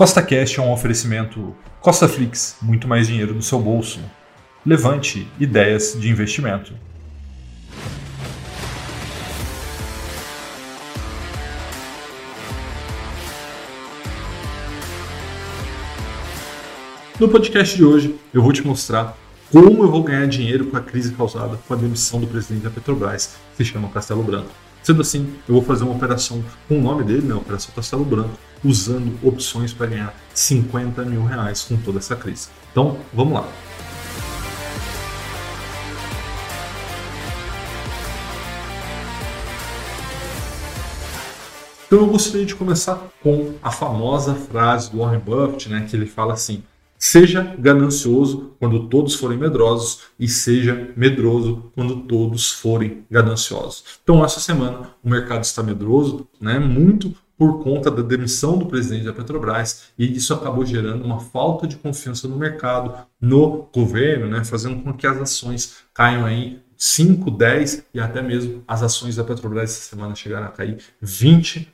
Costa Cash é um oferecimento Costa Flix, muito mais dinheiro no seu bolso. Levante ideias de investimento. No podcast de hoje, eu vou te mostrar como eu vou ganhar dinheiro com a crise causada com a demissão do presidente da Petrobras, que se chama Castelo Branco. Sendo assim, eu vou fazer uma operação com o nome dele, né, Operação Castelo Branco, usando opções para ganhar 50 mil reais com toda essa crise. Então, vamos lá. Então eu gostaria de começar com a famosa frase do Warren Buffett, né, que ele fala assim: Seja ganancioso quando todos forem medrosos e seja medroso quando todos forem gananciosos. Então, essa semana o mercado está medroso, né? Muito por conta da demissão do presidente da Petrobras e isso acabou gerando uma falta de confiança no mercado, no governo, né? Fazendo com que as ações caiam aí 5, 10 e até mesmo as ações da Petrobras essa semana chegaram a cair 20%.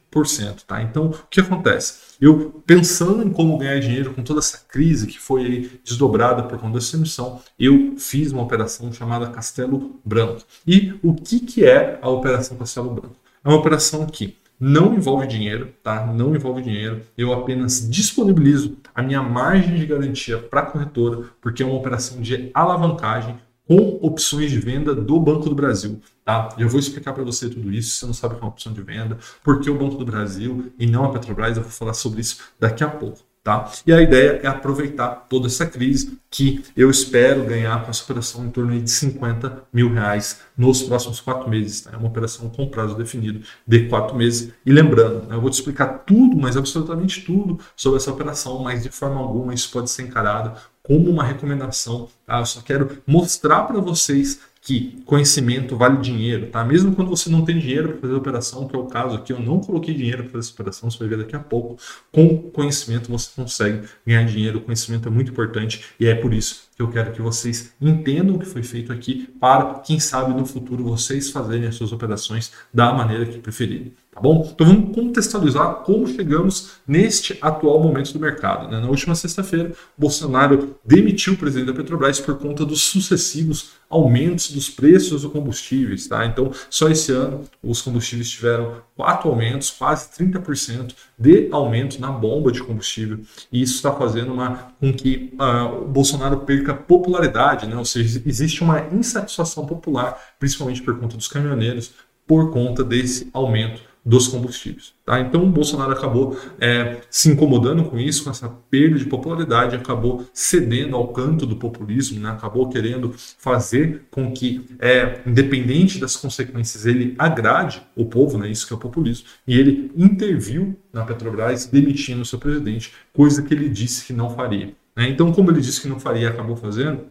Tá? Então, o que acontece? Eu, pensando em como ganhar dinheiro com toda essa crise que foi desdobrada por conta dessa emissão, eu fiz uma operação chamada Castelo Branco. E o que, que é a Operação Castelo Branco? É uma operação que não envolve dinheiro, tá? Não envolve dinheiro. Eu apenas disponibilizo a minha margem de garantia para a corretora, porque é uma operação de alavancagem com opções de venda do Banco do Brasil. Tá? Eu vou explicar para você tudo isso, se você não sabe o que é uma opção de venda, por que o Banco do Brasil e não a Petrobras, eu vou falar sobre isso daqui a pouco. Tá? E a ideia é aproveitar toda essa crise que eu espero ganhar com essa operação em torno de 50 mil reais nos próximos quatro meses. Tá? É uma operação com prazo definido de quatro meses. E lembrando, né, eu vou te explicar tudo, mas absolutamente tudo sobre essa operação, mas de forma alguma isso pode ser encarado como uma recomendação. Tá? Eu só quero mostrar para vocês que conhecimento vale dinheiro, tá? Mesmo quando você não tem dinheiro para fazer a operação, que é o caso aqui, eu não coloquei dinheiro para fazer essa operação, você vai ver daqui a pouco. Com conhecimento você consegue ganhar dinheiro, o conhecimento é muito importante e é por isso que eu quero que vocês entendam o que foi feito aqui para, quem sabe, no futuro vocês fazerem as suas operações da maneira que preferirem. Tá bom? Então vamos contextualizar como chegamos neste atual momento do mercado. Né? Na última sexta-feira, Bolsonaro demitiu o presidente da Petrobras por conta dos sucessivos aumentos dos preços dos combustíveis. Tá? Então, só esse ano, os combustíveis tiveram quatro aumentos, quase 30% de aumento na bomba de combustível. E isso está fazendo uma, com que uh, o Bolsonaro perca popularidade, né? ou seja, existe uma insatisfação popular, principalmente por conta dos caminhoneiros, por conta desse aumento dos combustíveis. Tá? Então o Bolsonaro acabou é, se incomodando com isso, com essa perda de popularidade, acabou cedendo ao canto do populismo, né? acabou querendo fazer com que, é, independente das consequências, ele agrade o povo, né? isso que é o populismo, e ele interviu na Petrobras demitindo o seu presidente, coisa que ele disse que não faria. Né? Então, como ele disse que não faria, acabou fazendo,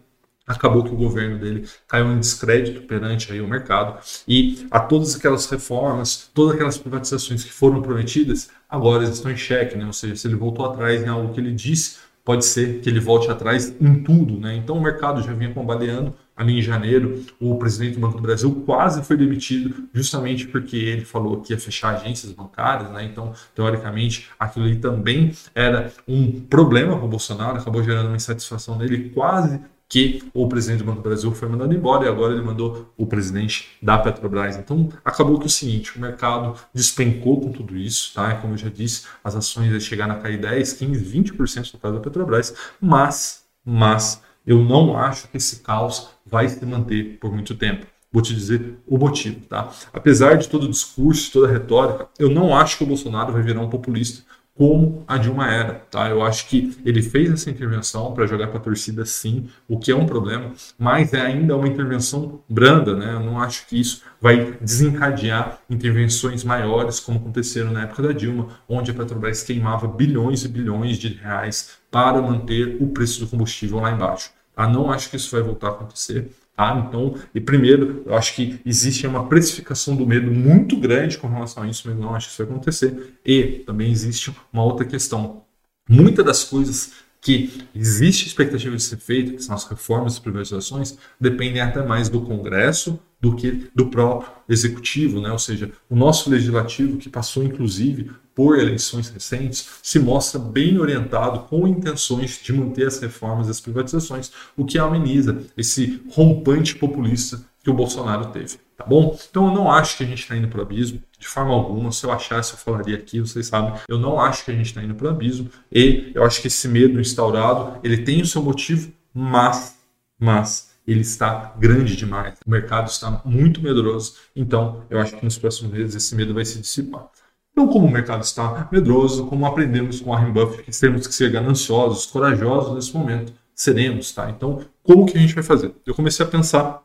acabou que o governo dele caiu em descrédito perante aí o mercado e a todas aquelas reformas, todas aquelas privatizações que foram prometidas, agora estão em xeque, né? Ou seja, se ele voltou atrás em algo que ele disse, pode ser que ele volte atrás em tudo, né? Então o mercado já vinha combaleando. Ali em janeiro, o presidente do Banco do Brasil quase foi demitido, justamente porque ele falou que ia fechar agências bancárias, né? Então, teoricamente, aquilo ali também era um problema para o Bolsonaro, acabou gerando uma insatisfação nele, quase que o presidente do Banco do Brasil foi mandado embora e agora ele mandou o presidente da Petrobras. Então, acabou que o seguinte, o mercado despencou com tudo isso, tá? Como eu já disse, as ações chegaram a cair 10, 15, 20% no caso da Petrobras, mas, mas eu não acho que esse caos vai se manter por muito tempo. Vou te dizer o motivo, tá? Apesar de todo o discurso, toda a retórica, eu não acho que o Bolsonaro vai virar um populista como a Dilma era. Tá? Eu acho que ele fez essa intervenção para jogar para a torcida, sim, o que é um problema, mas é ainda uma intervenção branda. Né? Eu não acho que isso vai desencadear intervenções maiores, como aconteceram na época da Dilma, onde a Petrobras queimava bilhões e bilhões de reais para manter o preço do combustível lá embaixo. Tá? Não acho que isso vai voltar a acontecer. Tá? Então, e primeiro, eu acho que existe uma precificação do medo muito grande com relação a isso, mas não acho que isso vai acontecer. E também existe uma outra questão. Muitas das coisas que existe expectativa de ser feita, que são as reformas e privatizações, dependem até mais do Congresso do que do próprio executivo, né? ou seja, o nosso legislativo, que passou inclusive por eleições recentes, se mostra bem orientado com intenções de manter as reformas e as privatizações, o que ameniza esse rompante populista que o Bolsonaro teve. Tá bom? Então eu não acho que a gente está indo para o abismo, de forma alguma. Se eu achasse, eu falaria aqui, vocês sabem. Eu não acho que a gente está indo para o abismo. E eu acho que esse medo instaurado, ele tem o seu motivo, mas, mas ele está grande demais. O mercado está muito medroso. Então eu acho que nos próximos meses esse medo vai se dissipar. Então, como o mercado está medroso, como aprendemos com Warren Buffett que temos que ser gananciosos, corajosos nesse momento, seremos, tá? Então, como que a gente vai fazer? Eu comecei a pensar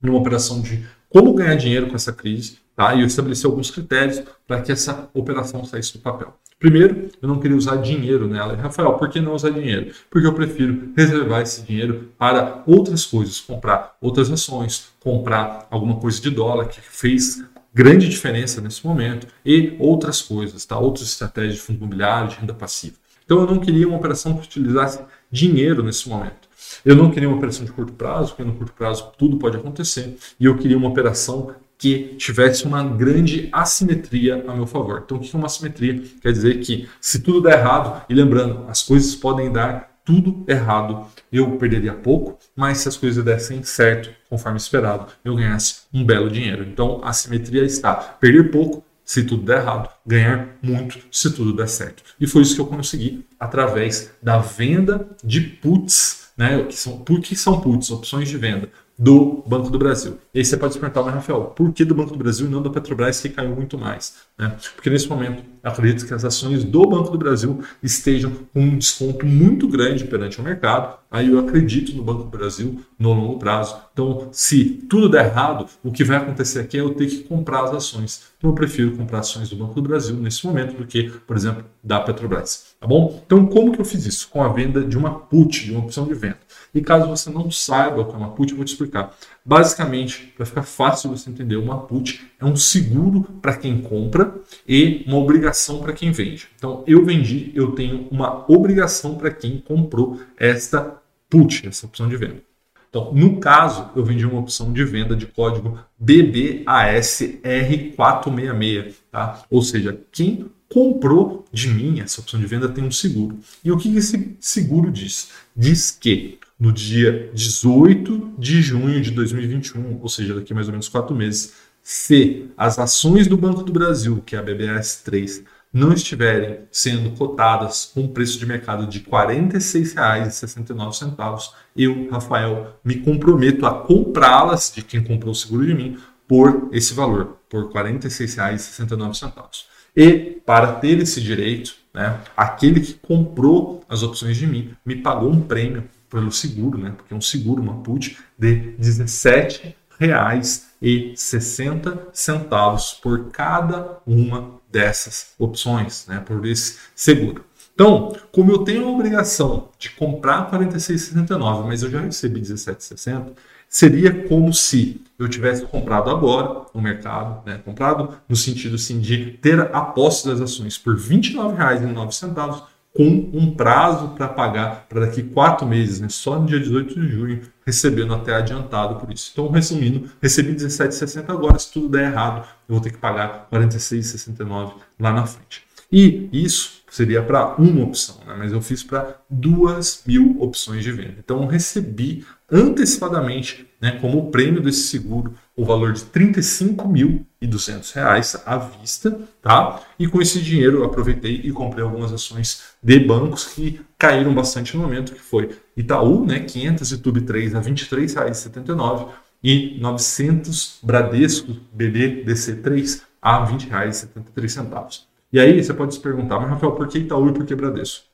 numa operação de como ganhar dinheiro com essa crise, tá? E eu estabeleci alguns critérios para que essa operação saísse do papel. Primeiro, eu não queria usar dinheiro nela. E, Rafael, por que não usar dinheiro? Porque eu prefiro reservar esse dinheiro para outras coisas, comprar outras ações, comprar alguma coisa de dólar que fez grande diferença nesse momento e outras coisas, tá? Outras estratégias de fundo imobiliário, de renda passiva. Então eu não queria uma operação que utilizasse dinheiro nesse momento. Eu não queria uma operação de curto prazo, porque no curto prazo tudo pode acontecer, e eu queria uma operação que tivesse uma grande assimetria a meu favor. Então, o que é uma assimetria? Quer dizer que se tudo der errado, e lembrando, as coisas podem dar tudo errado, eu perderia pouco, mas se as coisas dessem certo, conforme esperado, eu ganhasse um belo dinheiro. Então, a assimetria está perder pouco se tudo der errado, ganhar muito se tudo der certo. E foi isso que eu consegui através da venda de puts né? Que são, por que são puts, opções de venda do Banco do Brasil. E aí você pode se perguntar, mas Rafael, por que do Banco do Brasil e não da Petrobras que caiu muito mais? Né? Porque nesse momento, acredito que as ações do Banco do Brasil estejam com um desconto muito grande perante o mercado. Aí eu acredito no Banco do Brasil no longo prazo. Então, se tudo der errado, o que vai acontecer aqui é eu ter que comprar as ações. Então, eu prefiro comprar ações do Banco do Brasil nesse momento do que, por exemplo, da Petrobras. Tá bom? Então, como que eu fiz isso? Com a venda de uma put, de uma opção de venda. E caso você não saiba o que é uma put, eu vou te explicar. Basicamente, para ficar fácil você entender, uma put é um seguro para quem compra e uma obrigação para quem vende. Então, eu vendi, eu tenho uma obrigação para quem comprou esta put, essa opção de venda. Então, no caso, eu vendi uma opção de venda de código BBASR466, tá? Ou seja, quem comprou de mim essa opção de venda tem um seguro. E o que esse seguro diz? Diz que no dia 18 de junho de 2021, ou seja, daqui mais ou menos quatro meses, se as ações do Banco do Brasil, que é a BBS3, não estiverem sendo cotadas com preço de mercado de R$ 46,69, eu, Rafael, me comprometo a comprá-las de quem comprou o seguro de mim por esse valor, por R$ 46,69. E para ter esse direito, né, aquele que comprou as opções de mim me pagou um prêmio pelo seguro, né? Porque é um seguro, uma put de R$ 17,60 por cada uma dessas opções, né? Por esse seguro. Então, como eu tenho a obrigação de comprar 46,69, mas eu já recebi 17,60, seria como se eu tivesse comprado agora no mercado, né? comprado no sentido assim, de ter a posse das ações por R$ 29,09 com um prazo para pagar para daqui quatro meses, né? só no dia 18 de junho, recebendo até adiantado por isso. Então, resumindo, recebi 17,60 agora, se tudo der errado, eu vou ter que pagar 46,69 lá na frente. E isso seria para uma opção, né? mas eu fiz para duas mil opções de venda. Então, eu recebi antecipadamente, né, como prêmio desse seguro, o valor de R$ 35.200 à vista, tá? E com esse dinheiro eu aproveitei e comprei algumas ações de bancos que caíram bastante no momento, que foi Itaú, né, 500 e Tube 3 a R$ 23,79 e 900 Bradesco BBDC3 a R$ 20,73. E aí você pode se perguntar, mas Rafael, por que Itaú e por que Bradesco?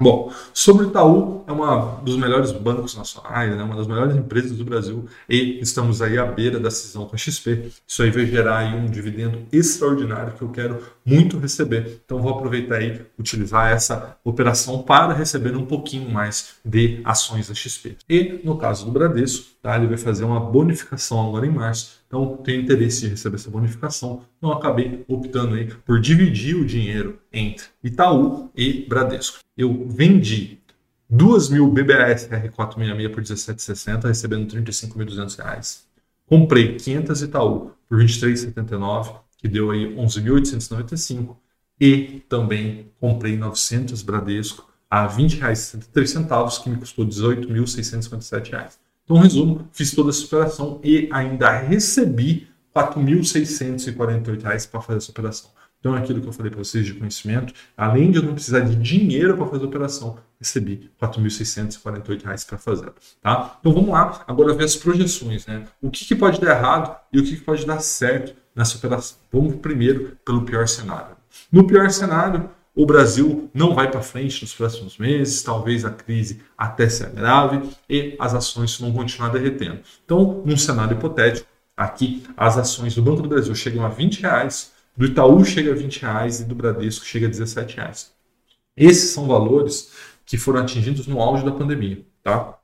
Bom, sobre o Itaú, é um dos melhores bancos nacionais, né, uma das melhores empresas do Brasil e estamos aí à beira da cisão com a XP. Isso aí vai gerar aí um dividendo extraordinário que eu quero muito receber. Então vou aproveitar aí utilizar essa operação para receber um pouquinho mais de ações da XP. E no caso do Bradesco, tá, ele vai fazer uma bonificação agora em março então, tenho interesse de receber essa bonificação. Então, acabei optando aí por dividir o dinheiro entre Itaú e Bradesco. Eu vendi 2 mil BBS R466 por 17,60, recebendo R$ 35.200. Comprei 500 Itaú por 23,79, que deu aí 11.895. E também comprei 900 Bradesco a R$ 20,63, que me custou R$ 18.657. Então, resumo, fiz toda essa operação e ainda recebi R$ 4.648 para fazer essa operação. Então, é aquilo que eu falei para vocês de conhecimento, além de eu não precisar de dinheiro para fazer a operação, recebi R$ 4.648 para fazer. Tá? Então, vamos lá, agora ver as projeções. Né? O que, que pode dar errado e o que, que pode dar certo nessa operação. Vamos primeiro pelo pior cenário. No pior cenário, o Brasil não vai para frente nos próximos meses, talvez a crise até se agrave e as ações vão continuar derretendo. Então, num cenário hipotético, aqui as ações do Banco do Brasil chegam a 20 reais, do Itaú chega a 20 reais e do Bradesco chega a 17 reais. Esses são valores que foram atingidos no auge da pandemia, tá?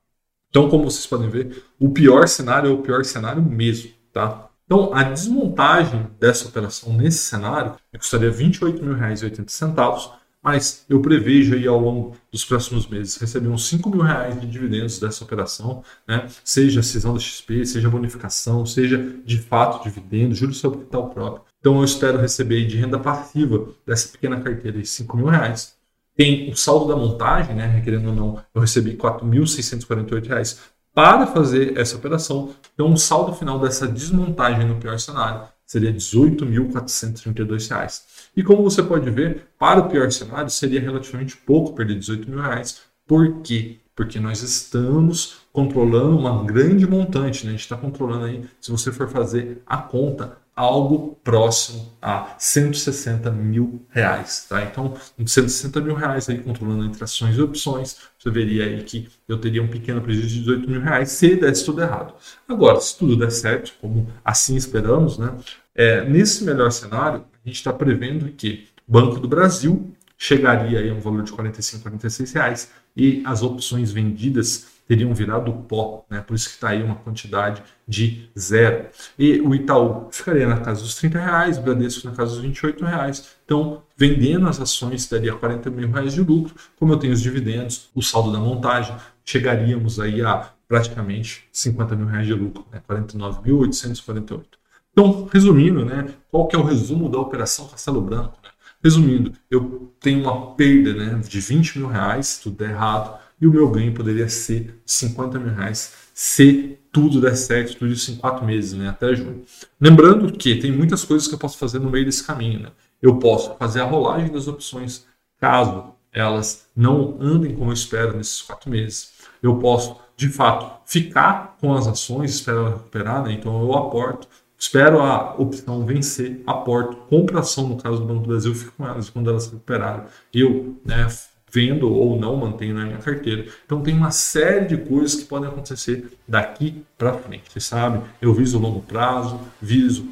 Então, como vocês podem ver, o pior cenário é o pior cenário mesmo, tá? Então, a desmontagem dessa operação nesse cenário me custaria R$ 28.080, mas eu prevejo aí ao longo dos próximos meses receber uns 5 mil reais de dividendos dessa operação, né? seja cisão da XP, seja bonificação, seja de fato dividendos, juros sobre capital próprio. Então eu espero receber de renda passiva dessa pequena carteira de 5 mil reais. Tem o saldo da montagem, né? Querendo ou não, eu recebi R$ 4.648 para fazer essa operação. Então, o saldo final dessa desmontagem no pior cenário seria R$ 18.432. E como você pode ver, para o pior cenário seria relativamente pouco perder 18 mil reais. Por quê? Porque nós estamos controlando uma grande montante. Né? A gente está controlando aí, se você for fazer a conta, algo próximo a 160 mil reais. Tá? Então, 160 mil reais aí controlando entre ações e opções, você veria aí que eu teria um pequeno prejuízo de 18 mil reais se desse tudo errado. Agora, se tudo der certo, como assim esperamos, né? É, nesse melhor cenário, a gente está prevendo que o Banco do Brasil chegaria a um valor de 45, 46 reais e as opções vendidas teriam virado pó, né? por isso que está aí uma quantidade de zero. E o Itaú ficaria na casa dos 30 reais, o Bradesco na casa dos 28 reais. Então, vendendo as ações, daria 40 mil reais de lucro. Como eu tenho os dividendos, o saldo da montagem, chegaríamos aí a praticamente 50 mil reais de lucro, né? 49.848. Então, resumindo, né, qual que é o resumo da operação Castelo Branco? Resumindo, eu tenho uma perda né, de 20 mil reais, se tudo der errado, e o meu ganho poderia ser 50 mil reais se tudo der certo, tudo isso em quatro meses, né, até junho. Lembrando que tem muitas coisas que eu posso fazer no meio desse caminho. Né? Eu posso fazer a rolagem das opções caso elas não andem como eu espero nesses quatro meses. Eu posso, de fato, ficar com as ações, esperar recuperar, né? então eu aporto, espero a opção vencer, aporto, compro ação, no caso do Banco do Brasil, fico com elas quando elas recuperarem. Eu né, vendo ou não mantenho na minha carteira. Então tem uma série de coisas que podem acontecer daqui para frente. Você sabe, eu viso longo prazo, viso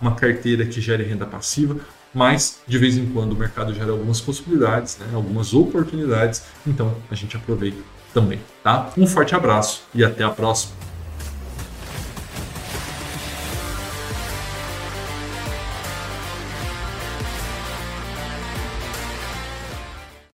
uma carteira que gere renda passiva, mas de vez em quando o mercado gera algumas possibilidades, né, algumas oportunidades, então a gente aproveita também, tá? Um forte abraço e até a próxima.